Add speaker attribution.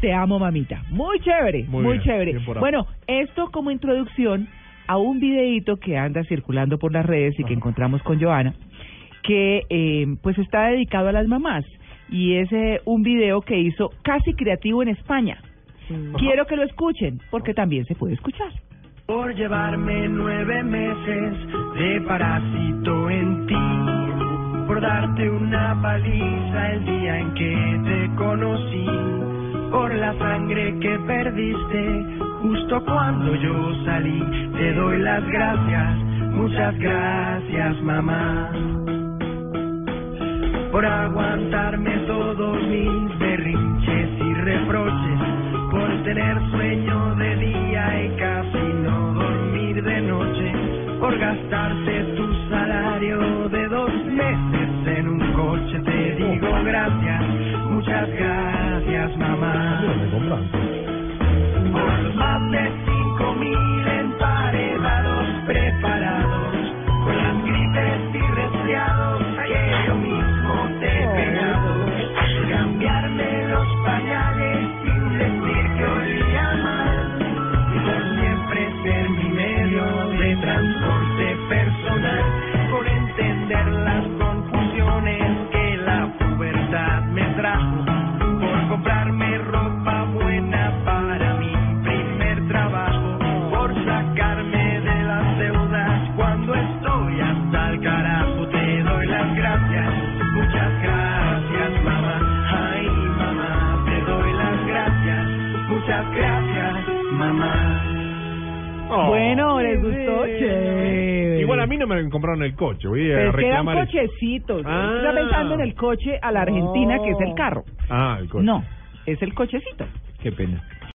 Speaker 1: Te amo, mamita. Muy chévere, muy,
Speaker 2: Muy bien,
Speaker 1: chévere.
Speaker 2: bien.
Speaker 1: Bueno, esto como introducción a un videíto que anda circulando por las redes y que encontramos con Joana, que eh, pues está dedicado a las mamás y es eh, un video que hizo casi creativo en España. Quiero que lo escuchen porque también se puede escuchar.
Speaker 3: por llevarme nueve meses de parásito en ti, por darte una paliza el día en que te conocí, por la sangre que perdiste. Justo cuando yo salí, te doy las gracias, muchas gracias mamá, por aguantarme todos mis berrinches y reproches, por tener sueño de día y casi no dormir de noche, por gastarte tu salario de dos meses en un coche. Te digo gracias, muchas gracias mamá. Por más de cinco mil emparedados preparados, con las gripes y resfriados que yo mismo te he pegado. Cambiarme los pañales sin decir que olía mal, y por siempre ser mi medio de transporte personal, por entender las confusiones que la pubertad me trajo, gracias, mamá.
Speaker 2: Oh.
Speaker 1: Bueno, ¿les gustó? Chévere.
Speaker 2: Igual a mí no me compraron el coche. Voy a
Speaker 1: Pero es que eran cochecitos.
Speaker 2: Ah.
Speaker 1: Está pensando en el coche a la Argentina, que es el carro.
Speaker 2: Ah, el coche.
Speaker 1: No, es el cochecito.
Speaker 2: Qué pena.